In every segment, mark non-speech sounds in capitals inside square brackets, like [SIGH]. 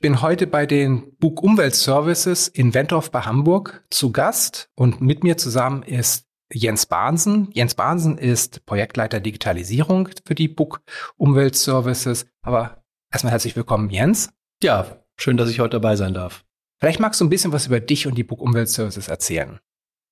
Ich bin heute bei den Bug Umweltservices in Wentorf bei Hamburg zu Gast und mit mir zusammen ist Jens Bahnsen. Jens Bahnsen ist Projektleiter Digitalisierung für die Bug Umweltservices. Aber erstmal herzlich willkommen, Jens. Ja, schön, dass ich heute dabei sein darf. Vielleicht magst du ein bisschen was über dich und die Bug Umweltservices erzählen.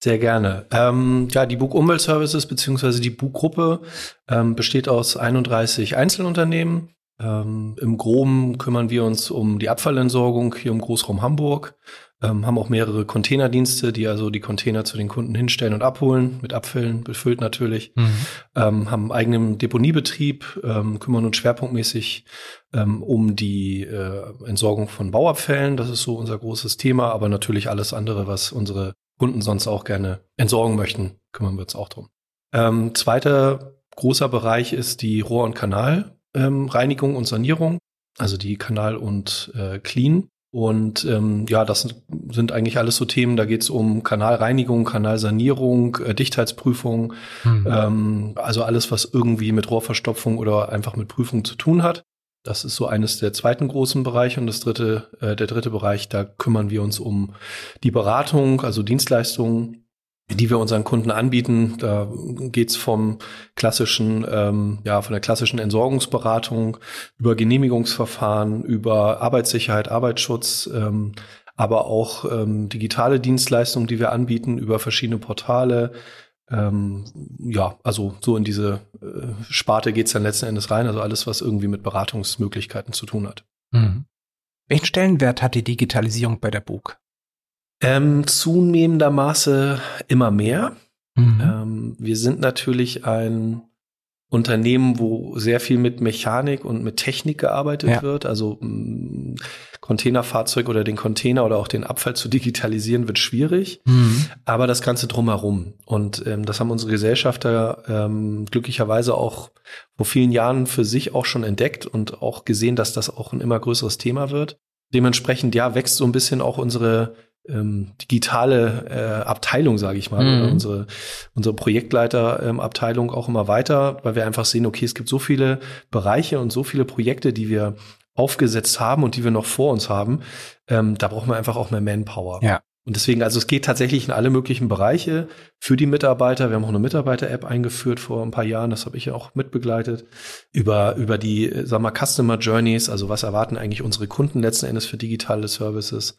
Sehr gerne. Ähm, ja, die Bug Umweltservices beziehungsweise die Bug Gruppe ähm, besteht aus 31 Einzelunternehmen. Ähm, Im Groben kümmern wir uns um die Abfallentsorgung hier im Großraum Hamburg, ähm, haben auch mehrere Containerdienste, die also die Container zu den Kunden hinstellen und abholen, mit Abfällen befüllt natürlich, mhm. ähm, haben eigenen Deponiebetrieb, ähm, kümmern uns schwerpunktmäßig ähm, um die äh, Entsorgung von Bauabfällen, das ist so unser großes Thema, aber natürlich alles andere, was unsere Kunden sonst auch gerne entsorgen möchten, kümmern wir uns auch drum. Ähm, zweiter großer Bereich ist die Rohr- und Kanal ähm, Reinigung und Sanierung, also die Kanal und äh, Clean. Und ähm, ja, das sind eigentlich alles so Themen, da geht es um Kanalreinigung, Kanalsanierung, äh, Dichtheitsprüfung, mhm. ähm, also alles, was irgendwie mit Rohrverstopfung oder einfach mit Prüfung zu tun hat. Das ist so eines der zweiten großen Bereiche und das dritte, äh, der dritte Bereich, da kümmern wir uns um die Beratung, also Dienstleistungen die wir unseren Kunden anbieten. Da geht's vom klassischen, ähm, ja, von der klassischen Entsorgungsberatung über Genehmigungsverfahren, über Arbeitssicherheit, Arbeitsschutz, ähm, aber auch ähm, digitale Dienstleistungen, die wir anbieten über verschiedene Portale. Ähm, ja, also so in diese äh, Sparte geht's dann letzten Endes rein. Also alles, was irgendwie mit Beratungsmöglichkeiten zu tun hat. Mhm. Welchen Stellenwert hat die Digitalisierung bei der BUG? Ähm, zunehmender Maße immer mehr. Mhm. Ähm, wir sind natürlich ein Unternehmen, wo sehr viel mit Mechanik und mit Technik gearbeitet ja. wird. Also mh, mm, Containerfahrzeug oder den Container oder auch den Abfall zu digitalisieren wird schwierig. Mhm. Aber das Ganze drumherum. Und ähm, das haben unsere Gesellschafter ähm, glücklicherweise auch vor vielen Jahren für sich auch schon entdeckt und auch gesehen, dass das auch ein immer größeres Thema wird. Dementsprechend, ja, wächst so ein bisschen auch unsere ähm, digitale äh, Abteilung, sage ich mal, mhm. oder unsere, unsere Projektleiterabteilung ähm, auch immer weiter, weil wir einfach sehen, okay, es gibt so viele Bereiche und so viele Projekte, die wir aufgesetzt haben und die wir noch vor uns haben. Ähm, da brauchen wir einfach auch mehr Manpower. Ja. Und deswegen, also es geht tatsächlich in alle möglichen Bereiche für die Mitarbeiter. Wir haben auch eine Mitarbeiter-App eingeführt vor ein paar Jahren, das habe ich ja auch mitbegleitet. Über, über die, sag mal, Customer Journeys, also was erwarten eigentlich unsere Kunden letzten Endes für digitale Services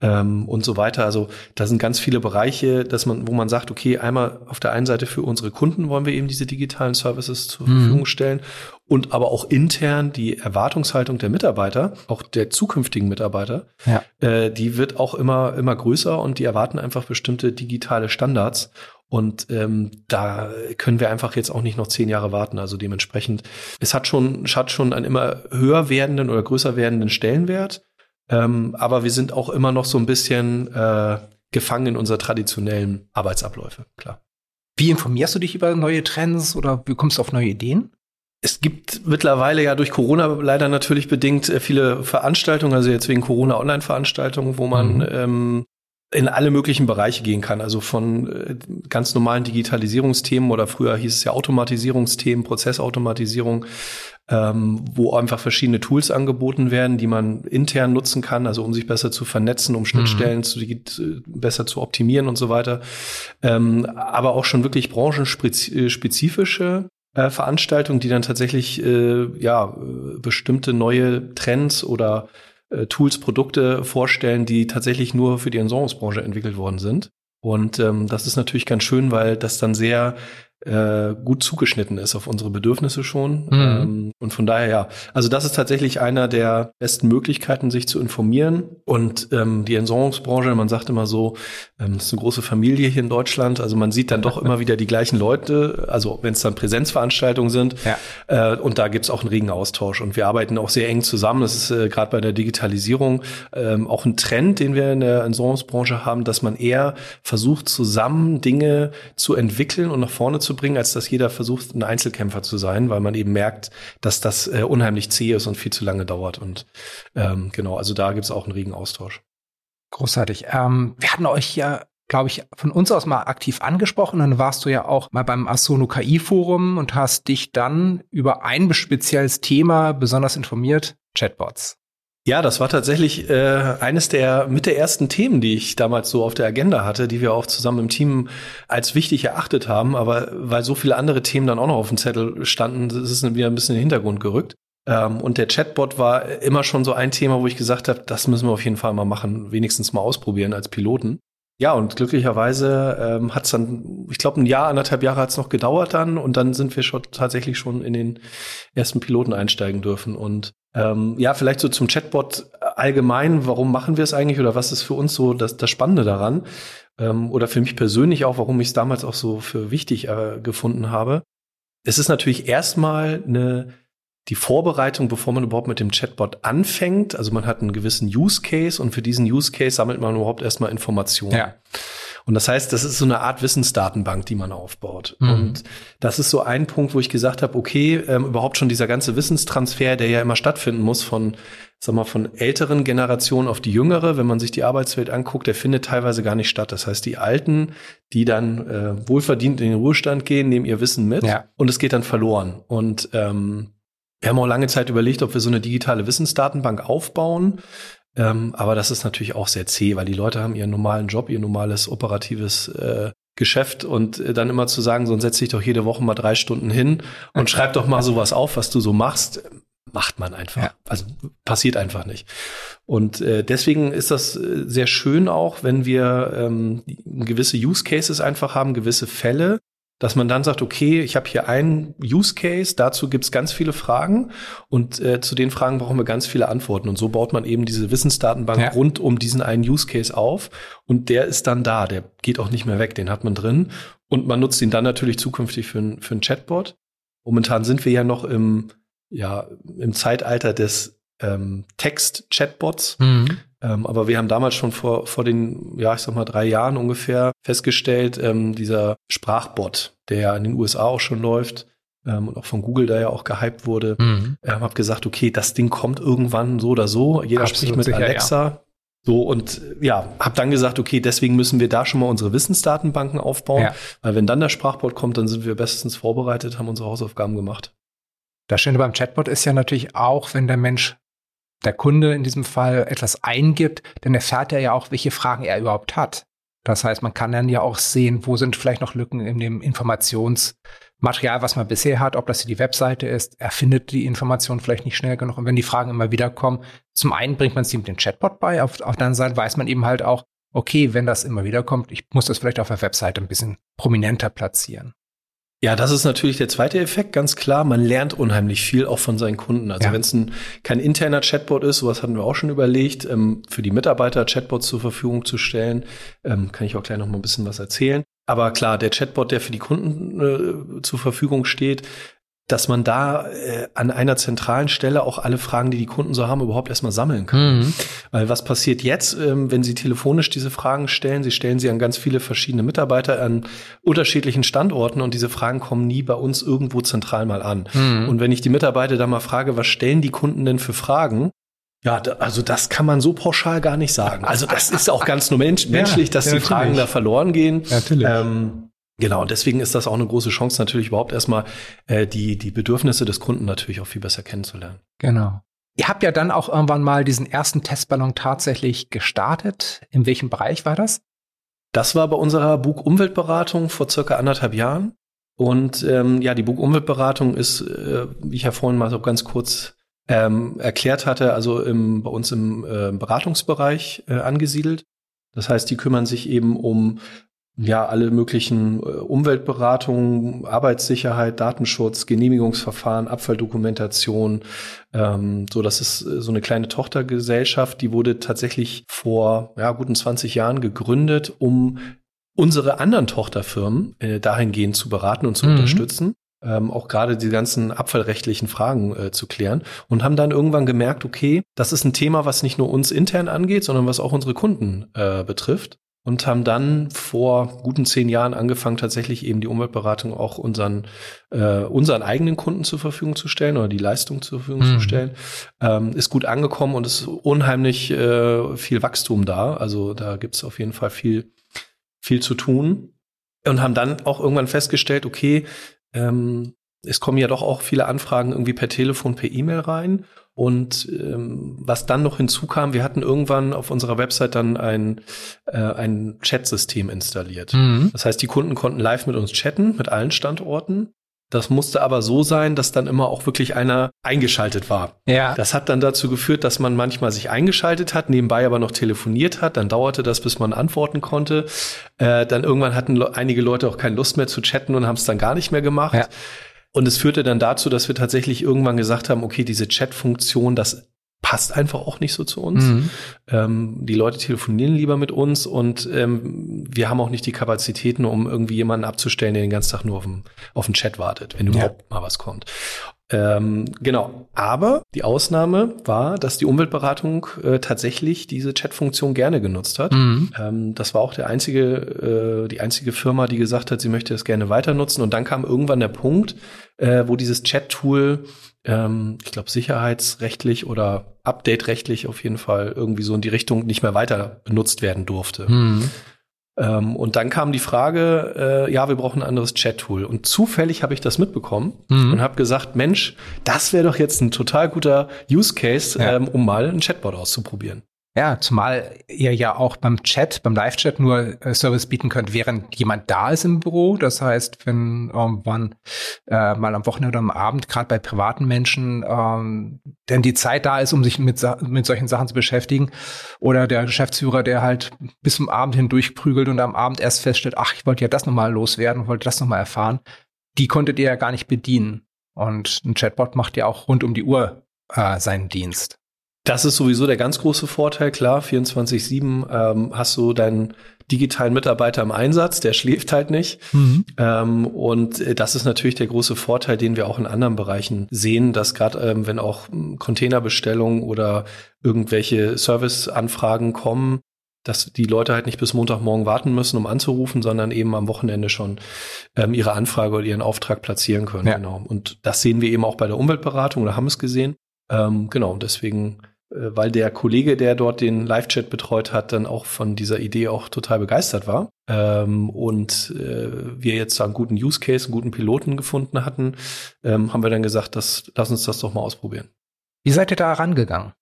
ähm, und so weiter. Also da sind ganz viele Bereiche, dass man, wo man sagt, okay, einmal auf der einen Seite für unsere Kunden wollen wir eben diese digitalen Services zur mhm. Verfügung stellen und aber auch intern die Erwartungshaltung der Mitarbeiter, auch der zukünftigen Mitarbeiter, ja. äh, die wird auch immer immer größer und die erwarten einfach bestimmte digitale Standards. Und ähm, da können wir einfach jetzt auch nicht noch zehn Jahre warten. Also dementsprechend, es hat schon, es hat schon einen immer höher werdenden oder größer werdenden Stellenwert. Ähm, aber wir sind auch immer noch so ein bisschen äh, gefangen in unserer traditionellen Arbeitsabläufe, klar. Wie informierst du dich über neue Trends oder wie kommst du auf neue Ideen? Es gibt mittlerweile ja durch Corona leider natürlich bedingt äh, viele Veranstaltungen, also jetzt wegen Corona Online-Veranstaltungen, wo man mhm. ähm, in alle möglichen Bereiche gehen kann. Also von äh, ganz normalen Digitalisierungsthemen oder früher hieß es ja Automatisierungsthemen, Prozessautomatisierung, ähm, wo einfach verschiedene Tools angeboten werden, die man intern nutzen kann, also um sich besser zu vernetzen, um Schnittstellen mhm. zu, äh, besser zu optimieren und so weiter. Ähm, aber auch schon wirklich branchenspezifische äh, Veranstaltungen, die dann tatsächlich äh, ja bestimmte neue Trends oder äh, Tools, Produkte vorstellen, die tatsächlich nur für die Entsorgungsbranche entwickelt worden sind. Und ähm, das ist natürlich ganz schön, weil das dann sehr äh, gut zugeschnitten ist auf unsere Bedürfnisse schon. Mhm. Ähm, und von daher ja, also das ist tatsächlich einer der besten Möglichkeiten, sich zu informieren. Und ähm, die Entsorgungsbranche, man sagt immer so, ähm, das ist eine große Familie hier in Deutschland. Also man sieht dann doch [LAUGHS] immer wieder die gleichen Leute, also wenn es dann Präsenzveranstaltungen sind. Ja. Äh, und da gibt's auch einen regen Austausch. Und wir arbeiten auch sehr eng zusammen. Das ist äh, gerade bei der Digitalisierung ähm, auch ein Trend, den wir in der Entsorgungsbranche haben, dass man eher versucht, zusammen Dinge zu entwickeln und nach vorne zu bringen, als dass jeder versucht, ein Einzelkämpfer zu sein, weil man eben merkt, dass das äh, unheimlich zäh ist und viel zu lange dauert. Und ähm, genau, also da gibt's auch einen regen Austausch. Großartig. Ähm, wir hatten euch ja glaube ich, von uns aus mal aktiv angesprochen. Dann warst du ja auch mal beim Asono KI Forum und hast dich dann über ein spezielles Thema besonders informiert, Chatbots. Ja, das war tatsächlich äh, eines der mit der ersten Themen, die ich damals so auf der Agenda hatte, die wir auch zusammen im Team als wichtig erachtet haben. Aber weil so viele andere Themen dann auch noch auf dem Zettel standen, ist es wieder ein bisschen in den Hintergrund gerückt. Ähm, und der Chatbot war immer schon so ein Thema, wo ich gesagt habe, das müssen wir auf jeden Fall mal machen, wenigstens mal ausprobieren als Piloten. Ja, und glücklicherweise ähm, hat es dann, ich glaube, ein Jahr, anderthalb Jahre hat es noch gedauert dann und dann sind wir schon tatsächlich schon in den ersten Piloten einsteigen dürfen. Und ähm, ja, vielleicht so zum Chatbot allgemein, warum machen wir es eigentlich oder was ist für uns so das, das Spannende daran? Ähm, oder für mich persönlich auch, warum ich es damals auch so für wichtig äh, gefunden habe. Es ist natürlich erstmal eine die Vorbereitung, bevor man überhaupt mit dem Chatbot anfängt. Also man hat einen gewissen Use Case und für diesen Use Case sammelt man überhaupt erstmal Informationen. Ja. Und das heißt, das ist so eine Art Wissensdatenbank, die man aufbaut. Mhm. Und das ist so ein Punkt, wo ich gesagt habe, okay, ähm, überhaupt schon dieser ganze Wissenstransfer, der ja immer stattfinden muss von, sag mal, von älteren Generationen auf die jüngere, wenn man sich die Arbeitswelt anguckt, der findet teilweise gar nicht statt. Das heißt, die Alten, die dann äh, wohlverdient in den Ruhestand gehen, nehmen ihr Wissen mit ja. und es geht dann verloren. Und ähm, wir haben auch lange Zeit überlegt, ob wir so eine digitale Wissensdatenbank aufbauen. Ähm, aber das ist natürlich auch sehr zäh, weil die Leute haben ihren normalen Job, ihr normales operatives äh, Geschäft und äh, dann immer zu sagen, so setz dich doch jede Woche mal drei Stunden hin und schreib doch mal sowas auf, was du so machst, macht man einfach. Ja. Also passiert einfach nicht. Und äh, deswegen ist das äh, sehr schön auch, wenn wir ähm, gewisse Use Cases einfach haben, gewisse Fälle, dass man dann sagt, okay, ich habe hier einen Use Case, dazu gibt's ganz viele Fragen und äh, zu den Fragen brauchen wir ganz viele Antworten. Und so baut man eben diese Wissensdatenbank ja. rund um diesen einen Use Case auf und der ist dann da, der geht auch nicht mehr weg, den hat man drin und man nutzt ihn dann natürlich zukünftig für, ein, für ein Chatbot. Momentan sind wir ja noch im, ja, im Zeitalter des ähm, Text-Chatbots. Mhm. Ähm, aber wir haben damals schon vor, vor den, ja, ich sag mal, drei Jahren ungefähr festgestellt, ähm, dieser Sprachbot, der ja in den USA auch schon läuft, ähm, und auch von Google da ja auch gehypt wurde, mhm. ähm, habe gesagt, okay, das Ding kommt irgendwann so oder so. Jeder Absolut spricht mit sicher, Alexa. Ja. So und ja, habe dann gesagt, okay, deswegen müssen wir da schon mal unsere Wissensdatenbanken aufbauen, ja. weil wenn dann der Sprachbot kommt, dann sind wir bestens vorbereitet, haben unsere Hausaufgaben gemacht. Das Schöne beim Chatbot ist ja natürlich auch, wenn der Mensch der Kunde in diesem Fall etwas eingibt, dann erfährt er ja auch, welche Fragen er überhaupt hat. Das heißt, man kann dann ja auch sehen, wo sind vielleicht noch Lücken in dem Informationsmaterial, was man bisher hat, ob das hier die Webseite ist. Er findet die Information vielleicht nicht schnell genug. Und wenn die Fragen immer wieder kommen, zum einen bringt man sie mit dem Chatbot bei, auf, auf der anderen Seite weiß man eben halt auch, okay, wenn das immer wieder kommt, ich muss das vielleicht auf der Webseite ein bisschen prominenter platzieren. Ja, das ist natürlich der zweite Effekt, ganz klar. Man lernt unheimlich viel auch von seinen Kunden. Also ja. wenn es ein, kein interner Chatbot ist, sowas hatten wir auch schon überlegt, ähm, für die Mitarbeiter Chatbots zur Verfügung zu stellen, ähm, kann ich auch gleich noch mal ein bisschen was erzählen. Aber klar, der Chatbot, der für die Kunden äh, zur Verfügung steht, dass man da äh, an einer zentralen Stelle auch alle Fragen, die die Kunden so haben, überhaupt erstmal sammeln kann. Mhm. Weil was passiert jetzt, ähm, wenn Sie telefonisch diese Fragen stellen? Sie stellen sie an ganz viele verschiedene Mitarbeiter an unterschiedlichen Standorten und diese Fragen kommen nie bei uns irgendwo zentral mal an. Mhm. Und wenn ich die Mitarbeiter da mal frage, was stellen die Kunden denn für Fragen? Ja, da, also das kann man so pauschal gar nicht sagen. Also das ist auch ganz nur mensch, menschlich, dass ja, die Fragen da verloren gehen. Ja, natürlich. Ähm, Genau, und deswegen ist das auch eine große Chance, natürlich überhaupt erstmal äh, die, die Bedürfnisse des Kunden natürlich auch viel besser kennenzulernen. Genau. Ihr habt ja dann auch irgendwann mal diesen ersten Testballon tatsächlich gestartet. In welchem Bereich war das? Das war bei unserer Bug Umweltberatung vor circa anderthalb Jahren. Und ähm, ja, die Bug Umweltberatung ist, äh, wie ich ja vorhin mal so ganz kurz ähm, erklärt hatte, also im, bei uns im äh, Beratungsbereich äh, angesiedelt. Das heißt, die kümmern sich eben um ja alle möglichen äh, Umweltberatungen, Arbeitssicherheit, Datenschutz, Genehmigungsverfahren, Abfalldokumentation. Ähm, so, das ist äh, so eine kleine Tochtergesellschaft, die wurde tatsächlich vor ja, guten 20 Jahren gegründet, um unsere anderen Tochterfirmen äh, dahingehend zu beraten und zu mhm. unterstützen. Ähm, auch gerade die ganzen abfallrechtlichen Fragen äh, zu klären und haben dann irgendwann gemerkt, okay, das ist ein Thema, was nicht nur uns intern angeht, sondern was auch unsere Kunden äh, betrifft und haben dann vor guten zehn Jahren angefangen, tatsächlich eben die Umweltberatung auch unseren, äh, unseren eigenen Kunden zur Verfügung zu stellen oder die Leistung zur Verfügung mhm. zu stellen. Ähm, ist gut angekommen und ist unheimlich äh, viel Wachstum da. Also da gibt's auf jeden Fall viel, viel zu tun. Und haben dann auch irgendwann festgestellt, okay, ähm, es kommen ja doch auch viele Anfragen irgendwie per Telefon, per E-Mail rein. Und ähm, was dann noch hinzukam, wir hatten irgendwann auf unserer Website dann ein, äh, ein Chat-System installiert. Mhm. Das heißt, die Kunden konnten live mit uns chatten, mit allen Standorten. Das musste aber so sein, dass dann immer auch wirklich einer eingeschaltet war. Ja. Das hat dann dazu geführt, dass man manchmal sich eingeschaltet hat, nebenbei aber noch telefoniert hat. Dann dauerte das, bis man antworten konnte. Äh, dann irgendwann hatten einige Leute auch keine Lust mehr zu chatten und haben es dann gar nicht mehr gemacht. Ja. Und es führte dann dazu, dass wir tatsächlich irgendwann gesagt haben, okay, diese Chat-Funktion, das passt einfach auch nicht so zu uns. Mhm. Ähm, die Leute telefonieren lieber mit uns und ähm, wir haben auch nicht die Kapazitäten, um irgendwie jemanden abzustellen, der den ganzen Tag nur auf den, auf Chat wartet, wenn überhaupt ja. mal was kommt. Ähm, genau. Aber die Ausnahme war, dass die Umweltberatung äh, tatsächlich diese Chat-Funktion gerne genutzt hat. Mhm. Ähm, das war auch der einzige, äh, die einzige Firma, die gesagt hat, sie möchte es gerne weiter nutzen. Und dann kam irgendwann der Punkt, äh, wo dieses Chat-Tool, ähm, ich glaube, sicherheitsrechtlich oder update-rechtlich auf jeden Fall irgendwie so in die Richtung nicht mehr weiter benutzt werden durfte. Mhm. Ähm, und dann kam die Frage, äh, ja, wir brauchen ein anderes Chat-Tool. Und zufällig habe ich das mitbekommen mhm. und habe gesagt, Mensch, das wäre doch jetzt ein total guter Use Case, ja. ähm, um mal ein Chatbot auszuprobieren. Ja, zumal ihr ja auch beim Chat, beim Live-Chat nur äh, Service bieten könnt, während jemand da ist im Büro. Das heißt, wenn irgendwann äh, mal am Wochenende oder am Abend, gerade bei privaten Menschen, ähm, denn die Zeit da ist, um sich mit, mit solchen Sachen zu beschäftigen, oder der Geschäftsführer, der halt bis zum Abend hin durchprügelt und am Abend erst feststellt, ach, ich wollte ja das nochmal loswerden, wollte das nochmal erfahren, die konntet ihr ja gar nicht bedienen. Und ein Chatbot macht ja auch rund um die Uhr äh, seinen Dienst. Das ist sowieso der ganz große Vorteil, klar, 24-7 ähm, hast du deinen digitalen Mitarbeiter im Einsatz, der schläft halt nicht. Mhm. Ähm, und äh, das ist natürlich der große Vorteil, den wir auch in anderen Bereichen sehen, dass gerade ähm, wenn auch hm, Containerbestellungen oder irgendwelche Serviceanfragen kommen, dass die Leute halt nicht bis Montagmorgen warten müssen, um anzurufen, sondern eben am Wochenende schon ähm, ihre Anfrage oder ihren Auftrag platzieren können. Ja. Genau. Und das sehen wir eben auch bei der Umweltberatung oder haben es gesehen. Ähm, genau, deswegen weil der Kollege, der dort den Live-Chat betreut hat, dann auch von dieser Idee auch total begeistert war. Ähm, und äh, wir jetzt einen guten Use Case, einen guten Piloten gefunden hatten, ähm, haben wir dann gesagt, das, lass uns das doch mal ausprobieren. Wie seid ihr da rangegangen?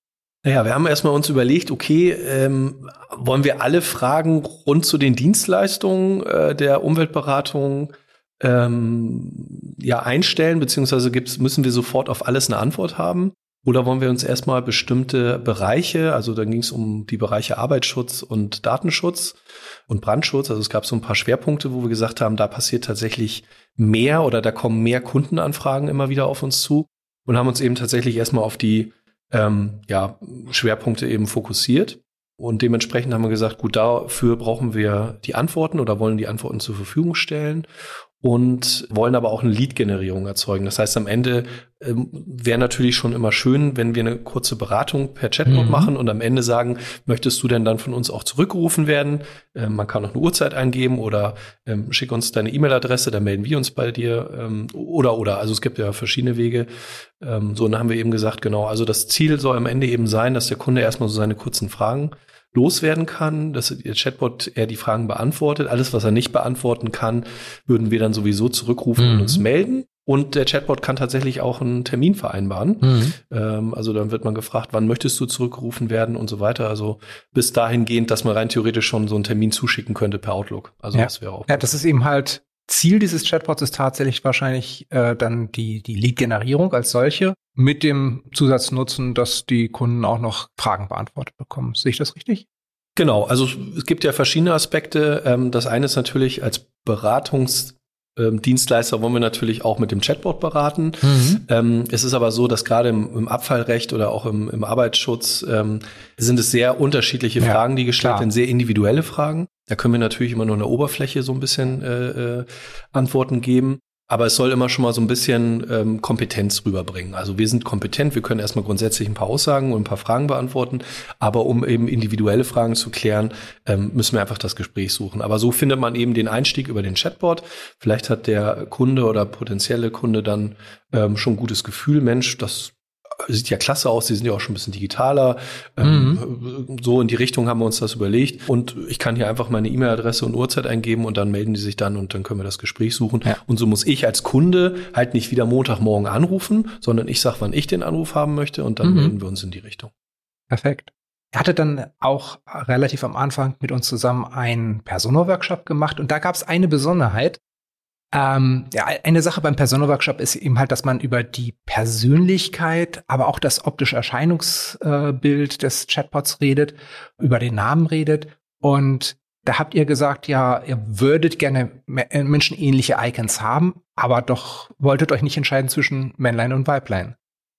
Naja, wir haben erstmal uns überlegt, okay, ähm, wollen wir alle Fragen rund zu den Dienstleistungen äh, der Umweltberatung ähm, ja einstellen, beziehungsweise gibt's, müssen wir sofort auf alles eine Antwort haben? Oder wollen wir uns erstmal bestimmte Bereiche, also dann ging es um die Bereiche Arbeitsschutz und Datenschutz und Brandschutz, also es gab so ein paar Schwerpunkte, wo wir gesagt haben, da passiert tatsächlich mehr oder da kommen mehr Kundenanfragen immer wieder auf uns zu und haben uns eben tatsächlich erstmal auf die ähm, ja, Schwerpunkte eben fokussiert. Und dementsprechend haben wir gesagt, gut, dafür brauchen wir die Antworten oder wollen die Antworten zur Verfügung stellen und wollen aber auch eine Lead-Generierung erzeugen. Das heißt, am Ende ähm, wäre natürlich schon immer schön, wenn wir eine kurze Beratung per Chatbot mhm. machen und am Ende sagen, möchtest du denn dann von uns auch zurückgerufen werden? Ähm, man kann auch eine Uhrzeit eingeben oder ähm, schick uns deine E-Mail-Adresse, dann melden wir uns bei dir ähm, oder oder. Also es gibt ja verschiedene Wege. Ähm, so, und dann haben wir eben gesagt, genau, also das Ziel soll am Ende eben sein, dass der Kunde erstmal so seine kurzen Fragen loswerden kann, dass der Chatbot eher die Fragen beantwortet. Alles, was er nicht beantworten kann, würden wir dann sowieso zurückrufen mhm. und uns melden. Und der Chatbot kann tatsächlich auch einen Termin vereinbaren. Mhm. Ähm, also dann wird man gefragt, wann möchtest du zurückgerufen werden und so weiter. Also bis dahingehend, dass man rein theoretisch schon so einen Termin zuschicken könnte per Outlook. Also ja. das wäre auch. Ja, das ist eben halt Ziel dieses Chatbots ist tatsächlich wahrscheinlich äh, dann die, die Lead-Generierung als solche mit dem Zusatznutzen, dass die Kunden auch noch Fragen beantwortet bekommen. Sehe ich das richtig? Genau, also es gibt ja verschiedene Aspekte. Ähm, das eine ist natürlich als Beratungs ähm, Dienstleister wollen wir natürlich auch mit dem Chatbot beraten. Mhm. Ähm, es ist aber so, dass gerade im, im Abfallrecht oder auch im, im Arbeitsschutz ähm, sind es sehr unterschiedliche ja, Fragen, die gestellt werden, sehr individuelle Fragen. Da können wir natürlich immer nur eine Oberfläche so ein bisschen äh, äh, Antworten geben. Aber es soll immer schon mal so ein bisschen ähm, Kompetenz rüberbringen. Also wir sind kompetent, wir können erstmal grundsätzlich ein paar Aussagen und ein paar Fragen beantworten, aber um eben individuelle Fragen zu klären, ähm, müssen wir einfach das Gespräch suchen. Aber so findet man eben den Einstieg über den Chatbot. Vielleicht hat der Kunde oder potenzielle Kunde dann ähm, schon ein gutes Gefühl, Mensch, das sieht ja klasse aus, die sind ja auch schon ein bisschen digitaler. Ähm, mhm. so in die Richtung haben wir uns das überlegt. Und ich kann hier einfach meine E-Mail-Adresse und Uhrzeit eingeben und dann melden die sich dann und dann können wir das Gespräch suchen. Ja. Und so muss ich als Kunde halt nicht wieder Montagmorgen anrufen, sondern ich sage, wann ich den Anruf haben möchte und dann mhm. melden wir uns in die Richtung. Perfekt. Er hatte dann auch relativ am Anfang mit uns zusammen einen Persona-Workshop gemacht und da gab es eine Besonderheit. Ähm, eine Sache beim Persona-Workshop ist eben halt, dass man über die Persönlichkeit, aber auch das optische Erscheinungsbild des Chatbots redet, über den Namen redet. Und da habt ihr gesagt, ja, ihr würdet gerne äh, menschenähnliche Icons haben, aber doch wolltet euch nicht entscheiden zwischen Männlein und Weiblein.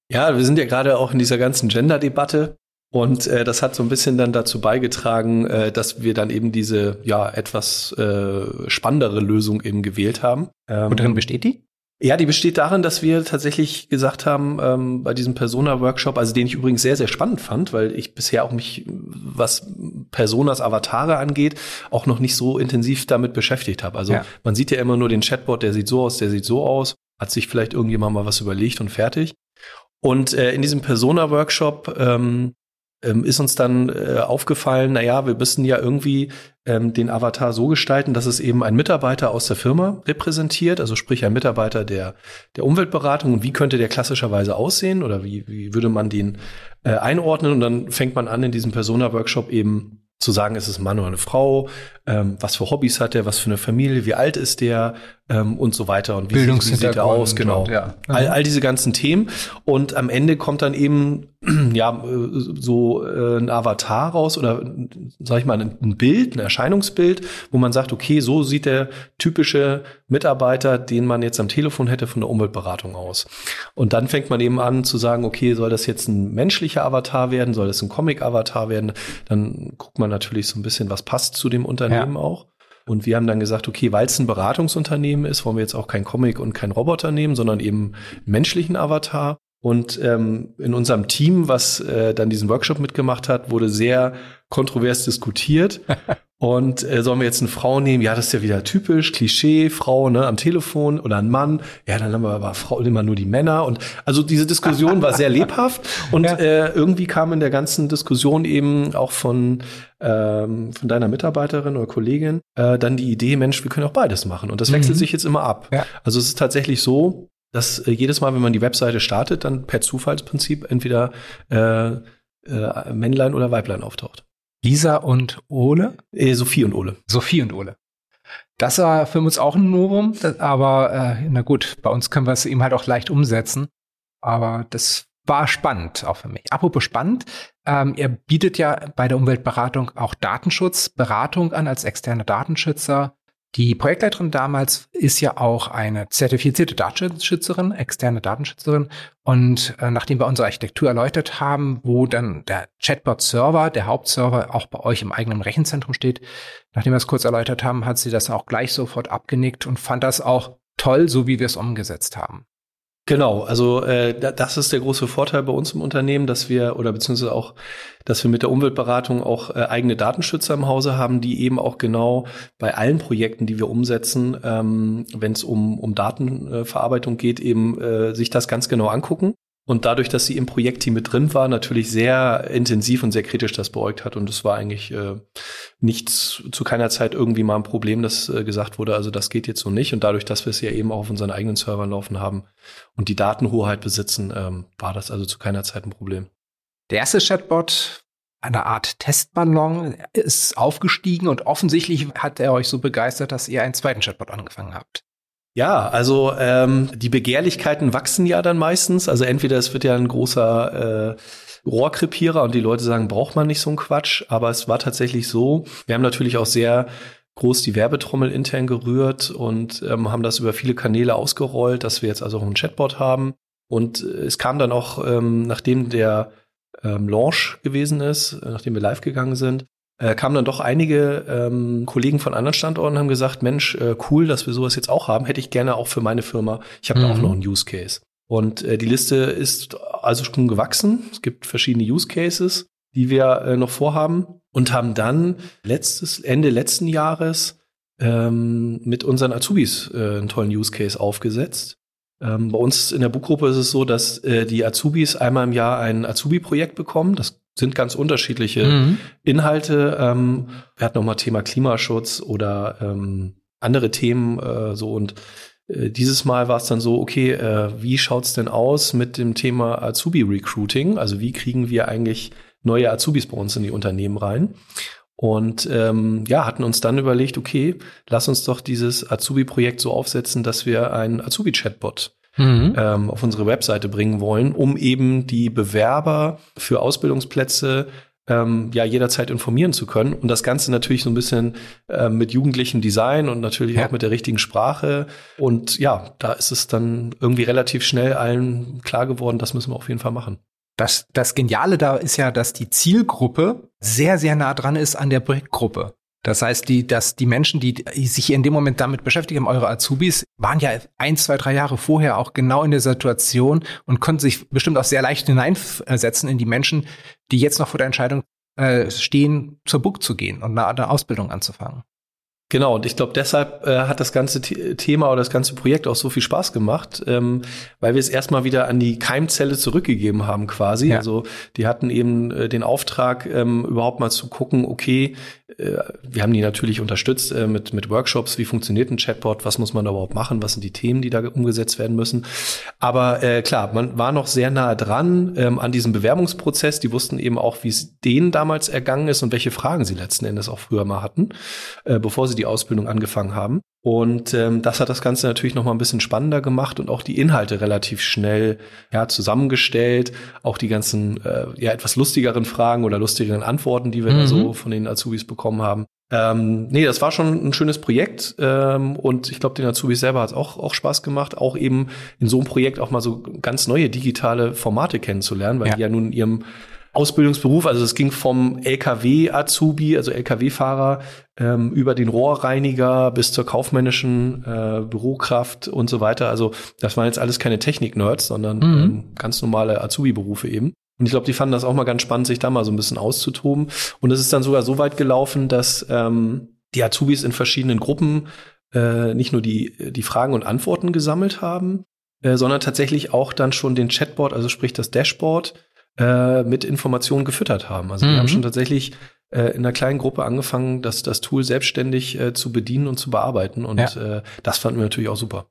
Ja, wir sind ja gerade auch in dieser ganzen Gender-Debatte und äh, das hat so ein bisschen dann dazu beigetragen, äh, dass wir dann eben diese ja etwas äh, spannendere Lösung eben gewählt haben. Ähm, Und darin besteht die? Ja, die besteht darin, dass wir tatsächlich gesagt haben, ähm, bei diesem Persona-Workshop, also den ich übrigens sehr, sehr spannend fand, weil ich bisher auch mich, was Personas Avatare angeht, auch noch nicht so intensiv damit beschäftigt habe. Also ja. man sieht ja immer nur den Chatbot, der sieht so aus, der sieht so aus, hat sich vielleicht irgendjemand mal was überlegt und fertig. Und äh, in diesem Persona-Workshop ähm, ähm, ist uns dann äh, aufgefallen, na ja, wir müssen ja irgendwie ähm, den Avatar so gestalten, dass es eben ein Mitarbeiter aus der Firma repräsentiert, also sprich ein Mitarbeiter der, der Umweltberatung. Und wie könnte der klassischerweise aussehen? Oder wie, wie würde man den äh, einordnen? Und dann fängt man an, in diesem Persona-Workshop eben zu sagen, ist es ein Mann oder eine Frau, ähm, was für Hobbys hat er, was für eine Familie, wie alt ist der ähm, und so weiter und wie, sieht, wie sieht er aus, genau. Und, ja. all, all diese ganzen Themen und am Ende kommt dann eben [CLEARS THROAT] ja so äh, ein Avatar raus oder sag ich mal ein, Bild, ein Erscheinungsbild, wo man sagt, okay, so sieht der typische Mitarbeiter, den man jetzt am Telefon hätte von der Umweltberatung aus. Und dann fängt man eben an zu sagen, okay, soll das jetzt ein menschlicher Avatar werden, soll das ein Comic-Avatar werden? Dann guckt man natürlich so ein bisschen, was passt zu dem Unternehmen ja. auch. Und wir haben dann gesagt, okay, weil es ein Beratungsunternehmen ist, wollen wir jetzt auch kein Comic und kein Roboter nehmen, sondern eben menschlichen Avatar. Und ähm, in unserem Team, was äh, dann diesen Workshop mitgemacht hat, wurde sehr kontrovers diskutiert. [LAUGHS] Und äh, sollen wir jetzt eine Frau nehmen? Ja, das ist ja wieder typisch, Klischee, Frau ne, am Telefon oder ein Mann. Ja, dann haben wir aber Frau immer nur die Männer. Und also diese Diskussion war sehr lebhaft. Und [LAUGHS] ja. äh, irgendwie kam in der ganzen Diskussion eben auch von, ähm, von deiner Mitarbeiterin oder Kollegin äh, dann die Idee, Mensch, wir können auch beides machen. Und das wechselt mhm. sich jetzt immer ab. Ja. Also es ist tatsächlich so, dass äh, jedes Mal, wenn man die Webseite startet, dann per Zufallsprinzip entweder äh, äh, Männlein oder Weiblein auftaucht. Lisa und Ole? Äh, Sophie und Ole. Sophie und Ole. Das war für uns auch ein Novum, aber äh, na gut, bei uns können wir es eben halt auch leicht umsetzen. Aber das war spannend, auch für mich. Apropos spannend, ähm, ihr bietet ja bei der Umweltberatung auch Datenschutzberatung an als externer Datenschützer. Die Projektleiterin damals ist ja auch eine zertifizierte Datenschützerin, externe Datenschützerin. Und äh, nachdem wir unsere Architektur erläutert haben, wo dann der Chatbot-Server, der Hauptserver, auch bei euch im eigenen Rechenzentrum steht, nachdem wir es kurz erläutert haben, hat sie das auch gleich sofort abgenickt und fand das auch toll, so wie wir es umgesetzt haben. Genau, also äh, das ist der große Vorteil bei uns im Unternehmen, dass wir oder beziehungsweise auch, dass wir mit der Umweltberatung auch äh, eigene Datenschützer im Hause haben, die eben auch genau bei allen Projekten, die wir umsetzen, ähm, wenn es um, um Datenverarbeitung geht, eben äh, sich das ganz genau angucken und dadurch, dass sie im Projektteam mit drin war, natürlich sehr intensiv und sehr kritisch das beäugt hat. Und es war eigentlich äh, nichts zu keiner Zeit irgendwie mal ein Problem, dass äh, gesagt wurde, also das geht jetzt so nicht. Und dadurch, dass wir es ja eben auch auf unseren eigenen Servern laufen haben und die Datenhoheit besitzen, ähm, war das also zu keiner Zeit ein Problem. Der erste Chatbot, eine Art Testballon, ist aufgestiegen und offensichtlich hat er euch so begeistert, dass ihr einen zweiten Chatbot angefangen habt. Ja, also ähm, die Begehrlichkeiten wachsen ja dann meistens. Also entweder es wird ja ein großer äh, Rohrkrepierer und die Leute sagen, braucht man nicht so einen Quatsch. Aber es war tatsächlich so. Wir haben natürlich auch sehr groß die Werbetrommel intern gerührt und ähm, haben das über viele Kanäle ausgerollt, dass wir jetzt also auch einen Chatbot haben. Und äh, es kam dann auch, ähm, nachdem der ähm, Launch gewesen ist, nachdem wir live gegangen sind, äh, kamen dann doch einige ähm, Kollegen von anderen Standorten und haben gesagt, Mensch, äh, cool, dass wir sowas jetzt auch haben, hätte ich gerne auch für meine Firma. Ich habe mhm. da auch mhm. noch einen Use Case. Und äh, die Liste ist also schon gewachsen. Es gibt verschiedene Use Cases, die wir äh, noch vorhaben und haben dann letztes Ende letzten Jahres ähm, mit unseren Azubis äh, einen tollen Use Case aufgesetzt. Ähm, bei uns in der Buchgruppe ist es so, dass äh, die Azubis einmal im Jahr ein Azubi-Projekt bekommen. Das sind ganz unterschiedliche mhm. Inhalte. Ähm, wir hatten nochmal Thema Klimaschutz oder ähm, andere Themen äh, so und äh, dieses Mal war es dann so, okay, äh, wie schaut's denn aus mit dem Thema Azubi-Recruiting? Also wie kriegen wir eigentlich neue Azubis bei uns in die Unternehmen rein? Und ähm, ja, hatten uns dann überlegt, okay, lass uns doch dieses Azubi-Projekt so aufsetzen, dass wir einen Azubi-Chatbot mhm. ähm, auf unsere Webseite bringen wollen, um eben die Bewerber für Ausbildungsplätze ähm, ja jederzeit informieren zu können und das Ganze natürlich so ein bisschen äh, mit jugendlichem Design und natürlich ja. auch mit der richtigen Sprache und ja, da ist es dann irgendwie relativ schnell allen klar geworden, das müssen wir auf jeden Fall machen. Das, das Geniale da ist ja, dass die Zielgruppe sehr, sehr nah dran ist an der Projektgruppe. Das heißt, die, dass die Menschen, die sich in dem Moment damit beschäftigen, eure Azubis, waren ja ein, zwei, drei Jahre vorher auch genau in der Situation und konnten sich bestimmt auch sehr leicht hineinsetzen in die Menschen, die jetzt noch vor der Entscheidung äh, stehen, zur BUK zu gehen und eine, eine Ausbildung anzufangen. Genau, und ich glaube, deshalb äh, hat das ganze Thema oder das ganze Projekt auch so viel Spaß gemacht, ähm, weil wir es erstmal wieder an die Keimzelle zurückgegeben haben quasi. Ja. Also die hatten eben äh, den Auftrag, ähm, überhaupt mal zu gucken, okay, äh, wir haben die natürlich unterstützt äh, mit, mit Workshops, wie funktioniert ein Chatbot, was muss man da überhaupt machen, was sind die Themen, die da umgesetzt werden müssen. Aber äh, klar, man war noch sehr nahe dran ähm, an diesem Bewerbungsprozess. Die wussten eben auch, wie es denen damals ergangen ist und welche Fragen sie letzten Endes auch früher mal hatten, äh, bevor sie die Ausbildung angefangen haben. Und ähm, das hat das Ganze natürlich noch mal ein bisschen spannender gemacht und auch die Inhalte relativ schnell ja, zusammengestellt. Auch die ganzen äh, ja etwas lustigeren Fragen oder lustigeren Antworten, die wir mhm. da so von den Azubis bekommen haben. Ähm, nee, das war schon ein schönes Projekt ähm, und ich glaube, den Azubis selber hat es auch, auch Spaß gemacht, auch eben in so einem Projekt auch mal so ganz neue digitale Formate kennenzulernen, weil ja. die ja nun in ihrem Ausbildungsberuf, also es ging vom LKW-Azubi, also LKW-Fahrer, ähm, über den Rohrreiniger bis zur kaufmännischen äh, Bürokraft und so weiter. Also das waren jetzt alles keine Technik-Nerds, sondern mhm. ähm, ganz normale Azubi-Berufe eben. Und ich glaube, die fanden das auch mal ganz spannend, sich da mal so ein bisschen auszutoben. Und es ist dann sogar so weit gelaufen, dass ähm, die Azubis in verschiedenen Gruppen äh, nicht nur die, die Fragen und Antworten gesammelt haben, äh, sondern tatsächlich auch dann schon den Chatbot, also sprich das Dashboard, äh, mit Informationen gefüttert haben. Also mhm. wir haben schon tatsächlich äh, in einer kleinen Gruppe angefangen, das, das Tool selbstständig äh, zu bedienen und zu bearbeiten. Und ja. äh, das fanden wir natürlich auch super.